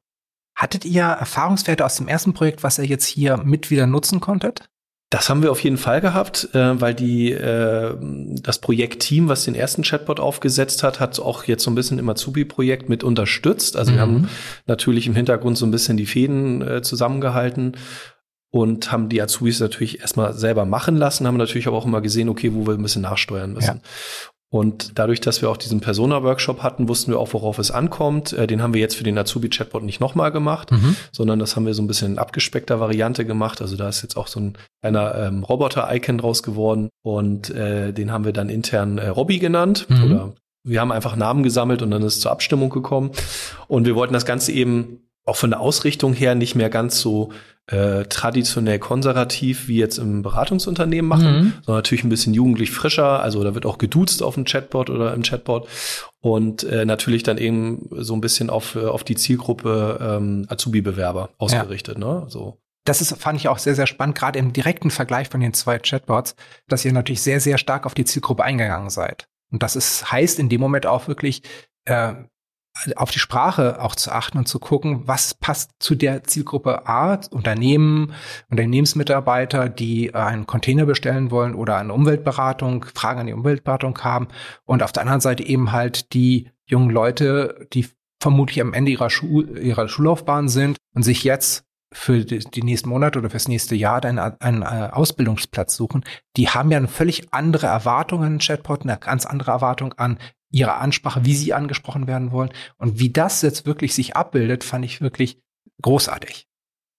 Hattet ihr Erfahrungswerte aus dem ersten Projekt, was ihr jetzt hier mit wieder nutzen konntet? Das haben wir auf jeden Fall gehabt, äh, weil die äh, das Projektteam, was den ersten Chatbot aufgesetzt hat, hat auch jetzt so ein bisschen im Azubi-Projekt mit unterstützt. Also mhm. wir haben natürlich im Hintergrund so ein bisschen die Fäden äh, zusammengehalten und haben die Azubis natürlich erstmal selber machen lassen, haben natürlich aber auch immer gesehen, okay, wo wir ein bisschen nachsteuern müssen. Ja. Und dadurch, dass wir auch diesen Persona-Workshop hatten, wussten wir auch, worauf es ankommt. Äh, den haben wir jetzt für den Azubi-Chatbot nicht nochmal gemacht, mhm. sondern das haben wir so ein bisschen in abgespeckter Variante gemacht. Also da ist jetzt auch so ein kleiner ähm, Roboter-Icon draus geworden und äh, den haben wir dann intern äh, Robby genannt. Mhm. Oder wir haben einfach Namen gesammelt und dann ist es zur Abstimmung gekommen. Und wir wollten das Ganze eben auch von der Ausrichtung her nicht mehr ganz so äh, traditionell konservativ wie jetzt im Beratungsunternehmen machen, mhm. sondern natürlich ein bisschen jugendlich frischer. Also da wird auch geduzt auf dem Chatbot oder im Chatbot und äh, natürlich dann eben so ein bisschen auf, äh, auf die Zielgruppe ähm, Azubi-Bewerber ausgerichtet. Ja. Ne? So. Das ist, fand ich auch sehr, sehr spannend, gerade im direkten Vergleich von den zwei Chatbots, dass ihr natürlich sehr, sehr stark auf die Zielgruppe eingegangen seid. Und das ist, heißt in dem Moment auch wirklich, äh, auf die Sprache auch zu achten und zu gucken, was passt zu der Zielgruppe A, Unternehmen, Unternehmensmitarbeiter, die einen Container bestellen wollen oder eine Umweltberatung, Fragen an die Umweltberatung haben. Und auf der anderen Seite eben halt die jungen Leute, die vermutlich am Ende ihrer, Schul ihrer Schullaufbahn sind und sich jetzt für die, die nächsten Monate oder fürs nächste Jahr einen, einen äh, Ausbildungsplatz suchen, die haben ja eine völlig andere Erwartung an den Chatbot, eine ganz andere Erwartung an ihre Ansprache, wie sie angesprochen werden wollen. Und wie das jetzt wirklich sich abbildet, fand ich wirklich großartig.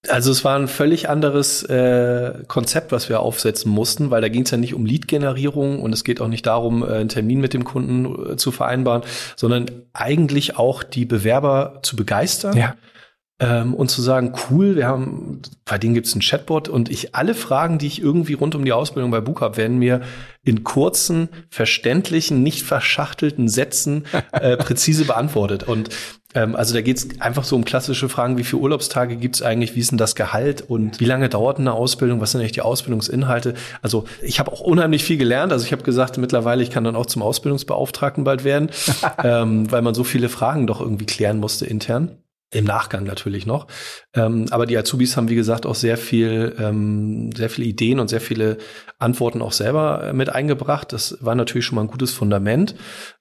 Also es war ein völlig anderes äh, Konzept, was wir aufsetzen mussten, weil da ging es ja nicht um Lead-Generierung und es geht auch nicht darum, äh, einen Termin mit dem Kunden äh, zu vereinbaren, sondern eigentlich auch die Bewerber zu begeistern. Ja ähm, und zu sagen, cool, wir haben, bei denen gibt es ein Chatbot und ich alle Fragen, die ich irgendwie rund um die Ausbildung bei Book habe, werden mir in kurzen, verständlichen, nicht verschachtelten Sätzen äh, [LAUGHS] präzise beantwortet. Und ähm, also da geht es einfach so um klassische Fragen, wie viele Urlaubstage gibt es eigentlich, wie ist denn das Gehalt und wie lange dauert eine Ausbildung, was sind eigentlich die Ausbildungsinhalte. Also ich habe auch unheimlich viel gelernt. Also ich habe gesagt, mittlerweile, ich kann dann auch zum Ausbildungsbeauftragten bald werden, [LAUGHS] ähm, weil man so viele Fragen doch irgendwie klären musste intern. Im Nachgang natürlich noch. Ähm, aber die Azubis haben, wie gesagt, auch sehr viel, ähm, sehr viele Ideen und sehr viele Antworten auch selber äh, mit eingebracht. Das war natürlich schon mal ein gutes Fundament.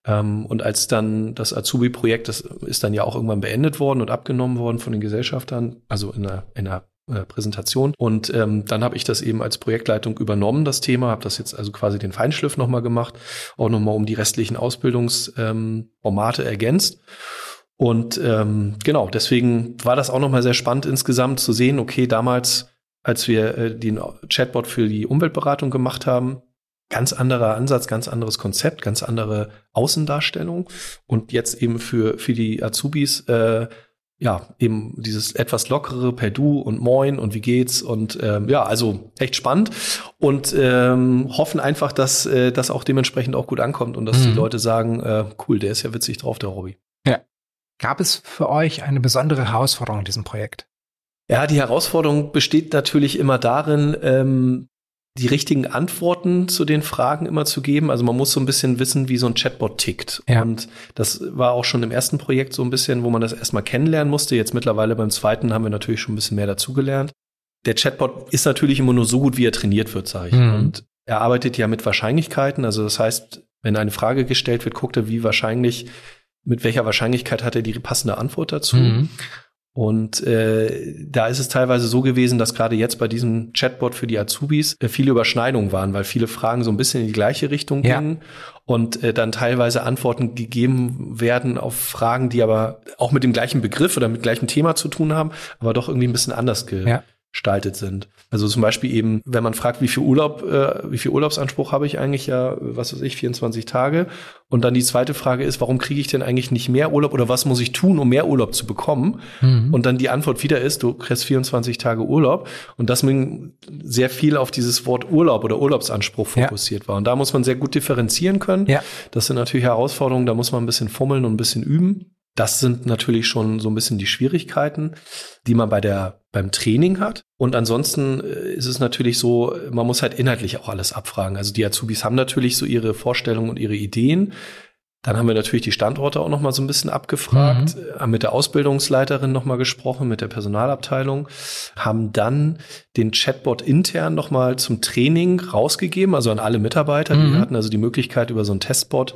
Ähm, und als dann das Azubi-Projekt, das ist dann ja auch irgendwann beendet worden und abgenommen worden von den Gesellschaftern, also in einer, in einer äh, Präsentation. Und ähm, dann habe ich das eben als Projektleitung übernommen, das Thema, habe das jetzt also quasi den Feinschliff nochmal gemacht, auch nochmal um die restlichen Ausbildungsformate ähm, ergänzt. Und ähm, genau, deswegen war das auch nochmal sehr spannend insgesamt zu sehen, okay, damals, als wir äh, den Chatbot für die Umweltberatung gemacht haben, ganz anderer Ansatz, ganz anderes Konzept, ganz andere Außendarstellung. Und jetzt eben für, für die Azubis, äh, ja, eben dieses etwas lockere per Du und Moin und wie geht's und ähm, ja, also echt spannend und ähm, hoffen einfach, dass äh, das auch dementsprechend auch gut ankommt und dass mhm. die Leute sagen, äh, cool, der ist ja witzig drauf, der Hobby. Ja, Gab es für euch eine besondere Herausforderung in diesem Projekt? Ja, die Herausforderung besteht natürlich immer darin, ähm, die richtigen Antworten zu den Fragen immer zu geben. Also man muss so ein bisschen wissen, wie so ein Chatbot tickt. Ja. Und das war auch schon im ersten Projekt so ein bisschen, wo man das erstmal kennenlernen musste. Jetzt mittlerweile beim zweiten haben wir natürlich schon ein bisschen mehr dazugelernt. Der Chatbot ist natürlich immer nur so gut, wie er trainiert wird, sage ich. Mhm. Und er arbeitet ja mit Wahrscheinlichkeiten. Also das heißt, wenn eine Frage gestellt wird, guckt er, wie wahrscheinlich mit welcher Wahrscheinlichkeit hat er die passende Antwort dazu. Mhm. Und äh, da ist es teilweise so gewesen, dass gerade jetzt bei diesem Chatbot für die Azubis äh, viele Überschneidungen waren, weil viele Fragen so ein bisschen in die gleiche Richtung ja. gingen und äh, dann teilweise Antworten gegeben werden auf Fragen, die aber auch mit dem gleichen Begriff oder mit gleichem Thema zu tun haben, aber doch irgendwie ein bisschen anders ge ja gestaltet sind. Also zum Beispiel eben, wenn man fragt, wie viel Urlaub, äh, wie viel Urlaubsanspruch habe ich eigentlich ja, was weiß ich, 24 Tage. Und dann die zweite Frage ist, warum kriege ich denn eigentlich nicht mehr Urlaub oder was muss ich tun, um mehr Urlaub zu bekommen? Mhm. Und dann die Antwort wieder ist, du kriegst 24 Tage Urlaub. Und das sehr viel auf dieses Wort Urlaub oder Urlaubsanspruch fokussiert ja. war. Und da muss man sehr gut differenzieren können. Ja. Das sind natürlich Herausforderungen, da muss man ein bisschen fummeln und ein bisschen üben. Das sind natürlich schon so ein bisschen die Schwierigkeiten, die man bei der, beim Training hat. Und ansonsten äh, ist es natürlich so, man muss halt inhaltlich auch alles abfragen. Also die Azubis haben natürlich so ihre Vorstellungen und ihre Ideen. Dann haben wir natürlich die Standorte auch noch mal so ein bisschen abgefragt, mhm. haben mit der Ausbildungsleiterin noch mal gesprochen, mit der Personalabteilung, haben dann den Chatbot intern noch mal zum Training rausgegeben, also an alle Mitarbeiter. Mhm. Die hatten also die Möglichkeit, über so einen Testbot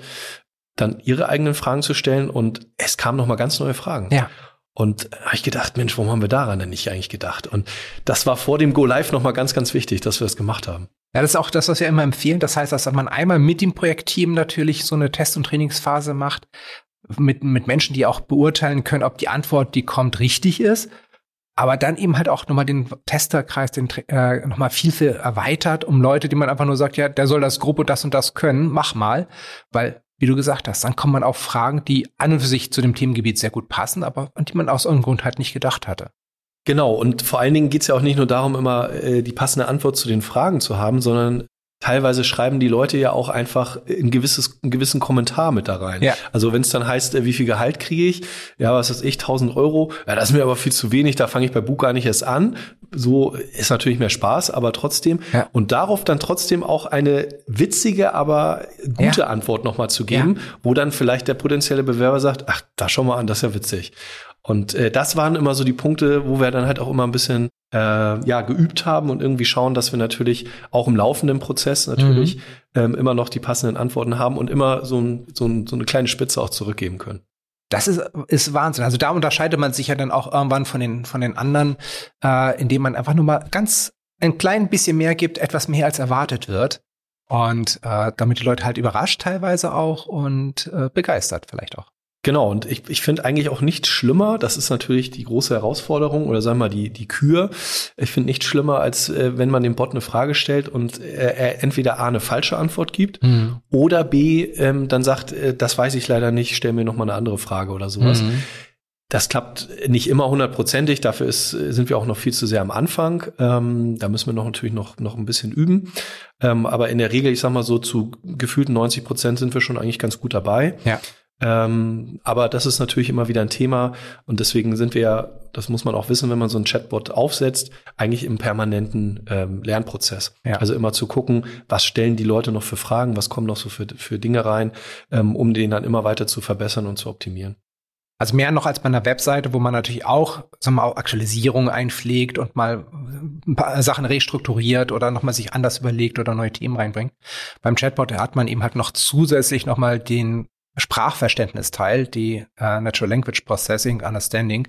dann ihre eigenen Fragen zu stellen und es kamen noch mal ganz neue Fragen. Ja. Und habe ich gedacht, Mensch, warum haben wir daran denn nicht eigentlich gedacht? Und das war vor dem Go Live noch mal ganz, ganz wichtig, dass wir das gemacht haben. Ja, das ist auch das, was wir immer empfehlen. Das heißt, dass man einmal mit dem Projektteam natürlich so eine Test- und Trainingsphase macht, mit, mit Menschen, die auch beurteilen können, ob die Antwort, die kommt, richtig ist. Aber dann eben halt auch nochmal den Testerkreis, den äh, nochmal viel, viel erweitert, um Leute, die man einfach nur sagt, ja, der soll das Gruppe das und das können, mach mal. Weil wie du gesagt hast, dann kommt man auf Fragen, die an und für sich zu dem Themengebiet sehr gut passen, aber an die man aus irgendeinem Grund halt nicht gedacht hatte. Genau, und vor allen Dingen geht es ja auch nicht nur darum, immer äh, die passende Antwort zu den Fragen zu haben, sondern teilweise schreiben die Leute ja auch einfach ein gewisses, einen gewissen Kommentar mit da rein. Ja. Also wenn es dann heißt, äh, wie viel Gehalt kriege ich? Ja, was weiß ich, 1000 Euro. Ja, das ist mir aber viel zu wenig, da fange ich bei Buch gar nicht erst an. So ist natürlich mehr Spaß, aber trotzdem. Ja. Und darauf dann trotzdem auch eine witzige, aber gute ja. Antwort nochmal zu geben, ja. wo dann vielleicht der potenzielle Bewerber sagt, ach, da schau mal an, das ist ja witzig. Und äh, das waren immer so die Punkte, wo wir dann halt auch immer ein bisschen äh, ja geübt haben und irgendwie schauen, dass wir natürlich auch im laufenden Prozess natürlich mhm. ähm, immer noch die passenden Antworten haben und immer so, ein, so, ein, so eine kleine Spitze auch zurückgeben können. Das ist, ist Wahnsinn. Also da unterscheidet man sich ja dann auch irgendwann von den, von den anderen, äh, indem man einfach nur mal ganz ein klein bisschen mehr gibt, etwas mehr als erwartet wird. Und äh, damit die Leute halt überrascht teilweise auch und äh, begeistert vielleicht auch. Genau, und ich, ich finde eigentlich auch nicht schlimmer, das ist natürlich die große Herausforderung oder sagen wir mal die, die Kür. Ich finde nicht schlimmer, als äh, wenn man dem Bot eine Frage stellt und äh, er entweder A eine falsche Antwort gibt mhm. oder B ähm, dann sagt, äh, das weiß ich leider nicht, stell mir noch mal eine andere Frage oder sowas. Mhm. Das klappt nicht immer hundertprozentig, dafür ist, sind wir auch noch viel zu sehr am Anfang. Ähm, da müssen wir noch natürlich noch, noch ein bisschen üben. Ähm, aber in der Regel, ich sag mal so, zu gefühlten 90 Prozent sind wir schon eigentlich ganz gut dabei. Ja. Ähm, aber das ist natürlich immer wieder ein Thema und deswegen sind wir ja, das muss man auch wissen, wenn man so ein Chatbot aufsetzt, eigentlich im permanenten ähm, Lernprozess. Ja. Also immer zu gucken, was stellen die Leute noch für Fragen, was kommen noch so für, für Dinge rein, ähm, um den dann immer weiter zu verbessern und zu optimieren. Also mehr noch als bei einer Webseite, wo man natürlich auch, sagen wir mal, auch Aktualisierungen einpflegt und mal ein paar Sachen restrukturiert oder nochmal sich anders überlegt oder neue Themen reinbringt. Beim Chatbot hat man eben halt noch zusätzlich nochmal den Sprachverständnisteil, die äh, Natural Language Processing Understanding,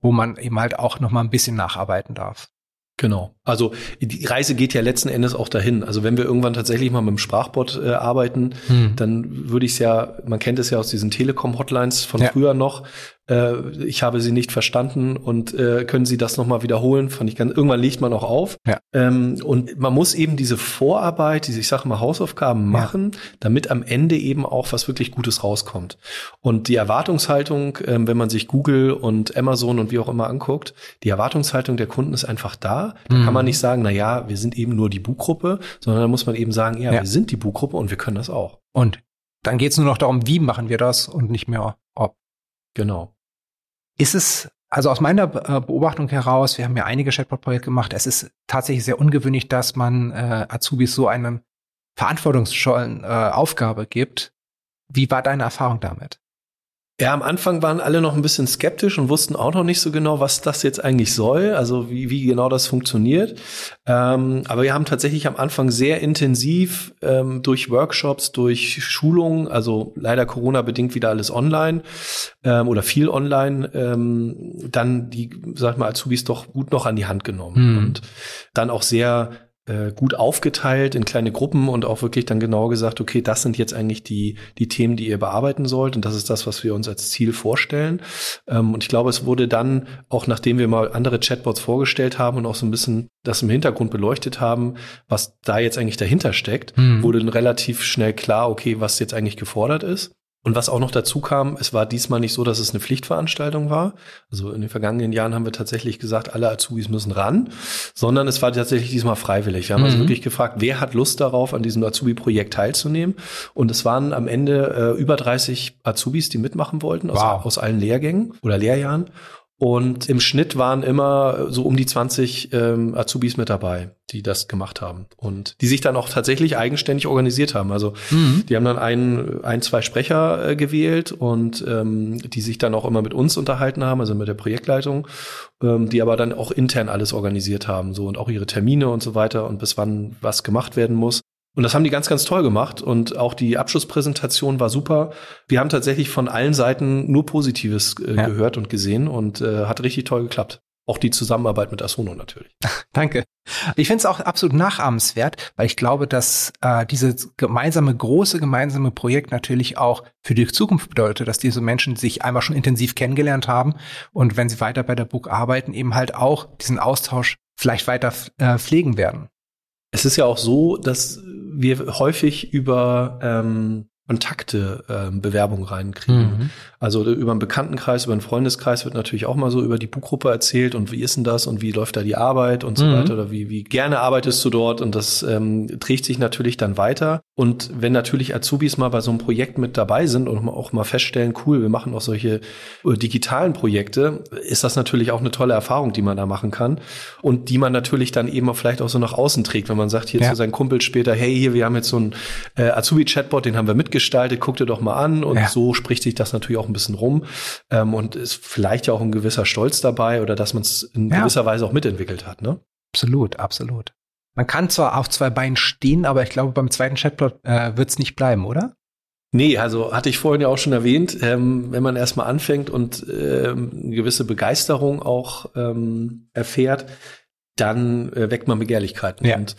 wo man eben halt auch noch mal ein bisschen nacharbeiten darf. Genau. Also die Reise geht ja letzten Endes auch dahin. Also wenn wir irgendwann tatsächlich mal mit dem Sprachbot äh, arbeiten, hm. dann würde ich es ja, man kennt es ja aus diesen Telekom-Hotlines von ja. früher noch, äh, ich habe sie nicht verstanden und äh, können Sie das nochmal wiederholen? Fand ich ganz, irgendwann legt man auch auf. Ja. Ähm, und man muss eben diese Vorarbeit, diese, ich sage mal, Hausaufgaben machen, ja. damit am Ende eben auch was wirklich Gutes rauskommt. Und die Erwartungshaltung, ähm, wenn man sich Google und Amazon und wie auch immer anguckt, die Erwartungshaltung der Kunden ist einfach da. Da mhm. kann man nicht sagen, na ja, wir sind eben nur die Buchgruppe, sondern da muss man eben sagen, ja, ja. wir sind die Buchgruppe und wir können das auch. Und dann geht es nur noch darum, wie machen wir das und nicht mehr ob. Genau. Ist es, also aus meiner äh, Beobachtung heraus, wir haben ja einige Chatbot-Projekte gemacht, es ist tatsächlich sehr ungewöhnlich, dass man äh, Azubis so eine verantwortungsvollen äh, Aufgabe gibt. Wie war deine Erfahrung damit? Ja, am Anfang waren alle noch ein bisschen skeptisch und wussten auch noch nicht so genau, was das jetzt eigentlich soll, also wie, wie genau das funktioniert. Ähm, aber wir haben tatsächlich am Anfang sehr intensiv ähm, durch Workshops, durch Schulungen, also leider Corona-bedingt wieder alles online ähm, oder viel online, ähm, dann die, sag ich mal, Azubis doch gut noch an die Hand genommen mhm. und dann auch sehr äh, gut aufgeteilt in kleine Gruppen und auch wirklich dann genau gesagt, okay, das sind jetzt eigentlich die, die Themen, die ihr bearbeiten sollt und das ist das, was wir uns als Ziel vorstellen. Ähm, und ich glaube, es wurde dann, auch nachdem wir mal andere Chatbots vorgestellt haben und auch so ein bisschen das im Hintergrund beleuchtet haben, was da jetzt eigentlich dahinter steckt, mhm. wurde dann relativ schnell klar, okay, was jetzt eigentlich gefordert ist. Und was auch noch dazu kam, es war diesmal nicht so, dass es eine Pflichtveranstaltung war. Also in den vergangenen Jahren haben wir tatsächlich gesagt, alle Azubis müssen ran, sondern es war tatsächlich diesmal freiwillig. Wir haben also mhm. also wirklich gefragt, wer hat Lust darauf, an diesem Azubi-Projekt teilzunehmen? Und es waren am Ende äh, über 30 Azubis, die mitmachen wollten aus, wow. aus allen Lehrgängen oder Lehrjahren. Und im Schnitt waren immer so um die 20 ähm, Azubis mit dabei, die das gemacht haben und die sich dann auch tatsächlich eigenständig organisiert haben. Also mhm. die haben dann ein, ein zwei Sprecher äh, gewählt und ähm, die sich dann auch immer mit uns unterhalten haben, also mit der Projektleitung, ähm, die aber dann auch intern alles organisiert haben, so und auch ihre Termine und so weiter und bis wann was gemacht werden muss. Und das haben die ganz, ganz toll gemacht. Und auch die Abschlusspräsentation war super. Wir haben tatsächlich von allen Seiten nur Positives äh, ja. gehört und gesehen und äh, hat richtig toll geklappt. Auch die Zusammenarbeit mit Asuno natürlich. [LAUGHS] Danke. Ich finde es auch absolut nachahmenswert, weil ich glaube, dass äh, dieses gemeinsame, große gemeinsame Projekt natürlich auch für die Zukunft bedeutet, dass diese Menschen sich einmal schon intensiv kennengelernt haben und wenn sie weiter bei der Book arbeiten, eben halt auch diesen Austausch vielleicht weiter äh, pflegen werden. Es ist ja auch so, dass wir häufig über ähm, Kontakte ähm, Bewerbungen reinkriegen. Mhm. Also über einen Bekanntenkreis, über einen Freundeskreis wird natürlich auch mal so über die Buchgruppe erzählt und wie ist denn das und wie läuft da die Arbeit und so mhm. weiter oder wie, wie gerne arbeitest du dort und das ähm, trägt sich natürlich dann weiter. Und wenn natürlich Azubis mal bei so einem Projekt mit dabei sind und auch mal feststellen, cool, wir machen auch solche äh, digitalen Projekte, ist das natürlich auch eine tolle Erfahrung, die man da machen kann und die man natürlich dann eben auch vielleicht auch so nach außen trägt, wenn man sagt hier ja. zu seinen Kumpel später, hey, hier, wir haben jetzt so einen äh, Azubi-Chatbot, den haben wir mitgestaltet, guck dir doch mal an und ja. so spricht sich das natürlich auch ein bisschen rum ähm, und ist vielleicht ja auch ein gewisser Stolz dabei oder dass man es in ja. gewisser Weise auch mitentwickelt hat. Ne? Absolut, absolut. Man kann zwar auf zwei Beinen stehen, aber ich glaube, beim zweiten Chatbot äh, wird es nicht bleiben, oder? Nee, also hatte ich vorhin ja auch schon erwähnt, ähm, wenn man erstmal anfängt und ähm, eine gewisse Begeisterung auch ähm, erfährt, dann äh, weckt man Begehrlichkeiten. Ja. Und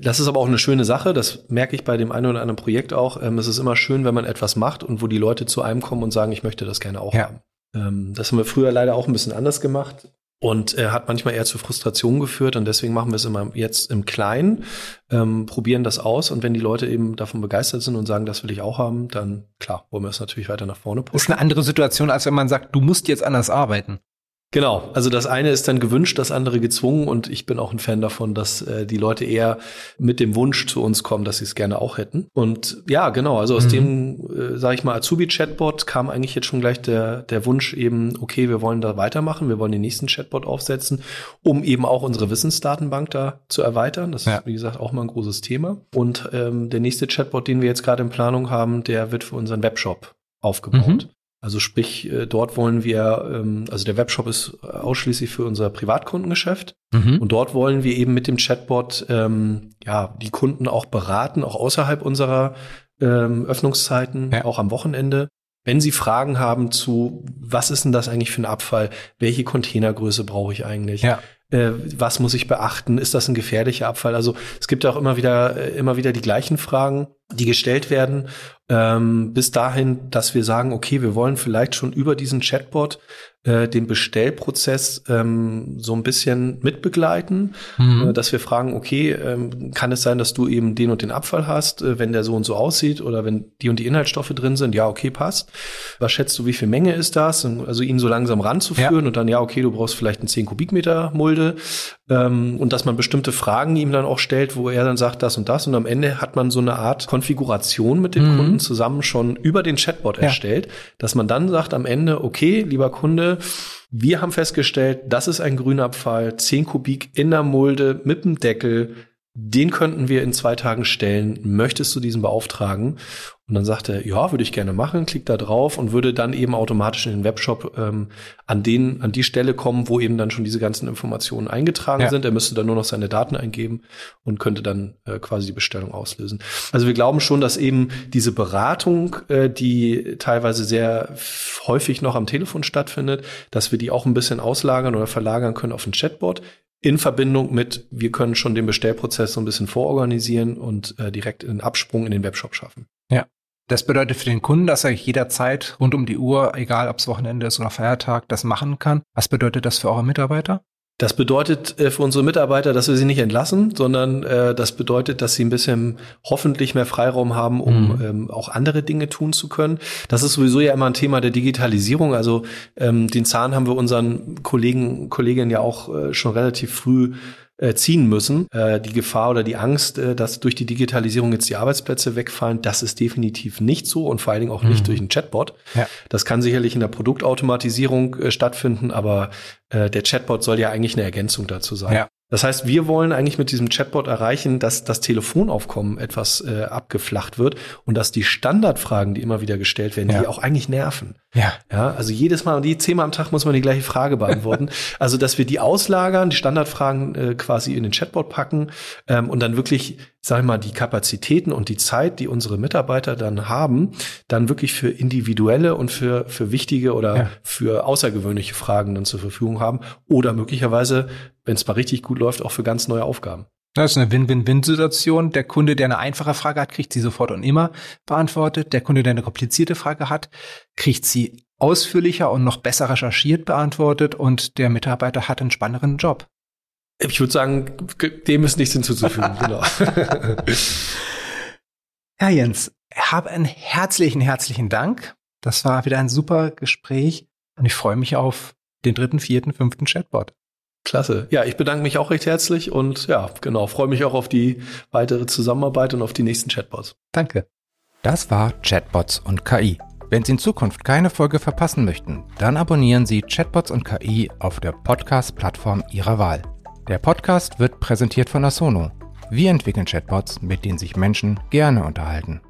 das ist aber auch eine schöne Sache, das merke ich bei dem einen oder anderen Projekt auch. Ähm, es ist immer schön, wenn man etwas macht und wo die Leute zu einem kommen und sagen, ich möchte das gerne auch Ja. haben. Ähm, das haben wir früher leider auch ein bisschen anders gemacht und äh, hat manchmal eher zu Frustrationen geführt und deswegen machen wir es immer jetzt im Kleinen, ähm, probieren das aus und wenn die Leute eben davon begeistert sind und sagen, das will ich auch haben, dann klar, wollen wir es natürlich weiter nach vorne Das ist pushen. eine andere Situation, als wenn man sagt, du musst jetzt anders arbeiten. Genau, also das eine ist dann gewünscht, das andere gezwungen und ich bin auch ein Fan davon, dass äh, die Leute eher mit dem Wunsch zu uns kommen, dass sie es gerne auch hätten. Und ja, genau, also aus Mhm. dem, äh, sage ich mal, Azubi-Chatbot kam eigentlich jetzt schon gleich der, der Wunsch eben, okay, wir wollen da weitermachen, wir wollen den nächsten Chatbot aufsetzen, um eben auch unsere Wissensdatenbank da zu erweitern. Das Ja. ist, wie gesagt, auch mal ein großes Thema. Und ähm, der nächste Chatbot, den wir jetzt gerade in Planung haben, der wird für unseren Webshop aufgebaut. Mhm. Also sprich, äh, dort wollen wir, ähm, also der Webshop ist ausschließlich für unser Privatkundengeschäft Mhm. und dort wollen wir eben mit dem Chatbot ähm, ja die Kunden auch beraten, auch außerhalb unserer ähm, Öffnungszeiten, Ja. auch am Wochenende. Wenn Sie Fragen haben zu, was ist denn das eigentlich für ein Abfall? Welche Containergröße brauche ich eigentlich? Ja. Äh, was muss ich beachten? Ist das ein gefährlicher Abfall? Also es gibt auch immer wieder, äh, immer wieder die gleichen Fragen, die gestellt werden, ähm, bis dahin, dass wir sagen, okay, wir wollen vielleicht schon über diesen Chatbot äh, den Bestellprozess ähm, so ein bisschen mitbegleiten, Mhm. äh, dass wir fragen, okay, ähm, kann es sein, dass du eben den und den Abfall hast, äh, wenn der so und so aussieht oder wenn die und die Inhaltsstoffe drin sind, ja, okay, passt. Was schätzt du, wie viel Menge ist das? Also ihn so langsam ranzuführen und dann, ja, okay, du brauchst vielleicht einen 10 Kubikmeter Mulde ähm, und dass man bestimmte Fragen ihm dann auch stellt, wo er dann sagt, das und das und am Ende hat man so eine Art Konfiguration mit dem Mhm. Kunden zusammen schon über den Chatbot Ja. erstellt, dass man dann sagt am Ende, okay, lieber Kunde, wir haben festgestellt, das ist ein Grünabfall, 10 Kubik in der Mulde mit dem Deckel. Den könnten wir in zwei Tagen stellen. Möchtest du diesen beauftragen? Und dann sagt er, ja, würde ich gerne machen, klickt da drauf und würde dann eben automatisch in den Webshop ähm, an den, an die Stelle kommen, wo eben dann schon diese ganzen Informationen eingetragen Ja. sind. Er müsste dann nur noch seine Daten eingeben und könnte dann äh, quasi die Bestellung auslösen. Also wir glauben schon, dass eben diese Beratung, äh, die teilweise sehr häufig noch am Telefon stattfindet, dass wir die auch ein bisschen auslagern oder verlagern können auf ein Chatbot in Verbindung mit, wir können schon den Bestellprozess so ein bisschen vororganisieren und äh, direkt einen Absprung in den Webshop schaffen. Das bedeutet für den Kunden, dass er jederzeit rund um die Uhr, egal ob es Wochenende ist oder Feiertag, das machen kann. Was bedeutet das für eure Mitarbeiter? Das bedeutet äh, für unsere Mitarbeiter, dass wir sie nicht entlassen, sondern äh, das bedeutet, dass sie ein bisschen hoffentlich mehr Freiraum haben, um Mhm. ähm, auch andere Dinge tun zu können. Das ist sowieso ja immer ein Thema der Digitalisierung. Also ähm, den Zahn haben wir unseren Kollegen, Kolleginnen ja auch äh, schon relativ früh ziehen müssen. Äh, die Gefahr oder die Angst, äh, dass durch die Digitalisierung jetzt die Arbeitsplätze wegfallen, das ist definitiv nicht so und vor allen Dingen auch nicht Mhm. durch einen Chatbot. Ja. Das kann sicherlich in der Produktautomatisierung äh, stattfinden, aber äh, der Chatbot soll ja eigentlich eine Ergänzung dazu sein. Ja. Das heißt, wir wollen eigentlich mit diesem Chatbot erreichen, dass das Telefonaufkommen etwas äh, abgeflacht wird und dass die Standardfragen, die immer wieder gestellt werden, Ja. die auch eigentlich nerven. Ja. Ja, also jedes Mal, die zehnmal am Tag muss man die gleiche Frage beantworten. [LAUGHS] also, dass wir die auslagern, die Standardfragen äh, quasi in den Chatbot packen ähm, und dann wirklich, sag ich mal, die Kapazitäten und die Zeit, die unsere Mitarbeiter dann haben, dann wirklich für individuelle und für, für wichtige oder Ja. für außergewöhnliche Fragen dann zur Verfügung haben oder möglicherweise, wenn es mal richtig gut läuft, auch für ganz neue Aufgaben. Das ist eine Win-Win-Win-Situation. Der Kunde, der eine einfache Frage hat, kriegt sie sofort und immer beantwortet. Der Kunde, der eine komplizierte Frage hat, kriegt sie ausführlicher und noch besser recherchiert beantwortet. Und der Mitarbeiter hat einen spannenderen Job. Ich würde sagen, dem ist nichts hinzuzufügen. [LAUGHS] genau. Ja, Jens, habe einen herzlichen, herzlichen Dank. Das war wieder ein super Gespräch. Und ich freue mich auf den dritten, vierten, fünften Chatbot. Klasse. Ja, ich bedanke mich auch recht herzlich und ja, genau, freue mich auch auf die weitere Zusammenarbeit und auf die nächsten Chatbots. Danke. Das war Chatbots und KI. Wenn Sie in Zukunft keine Folge verpassen möchten, dann abonnieren Sie Chatbots und KI auf der Podcast-Plattform Ihrer Wahl. Der Podcast wird präsentiert von Asono. Wir entwickeln Chatbots, mit denen sich Menschen gerne unterhalten.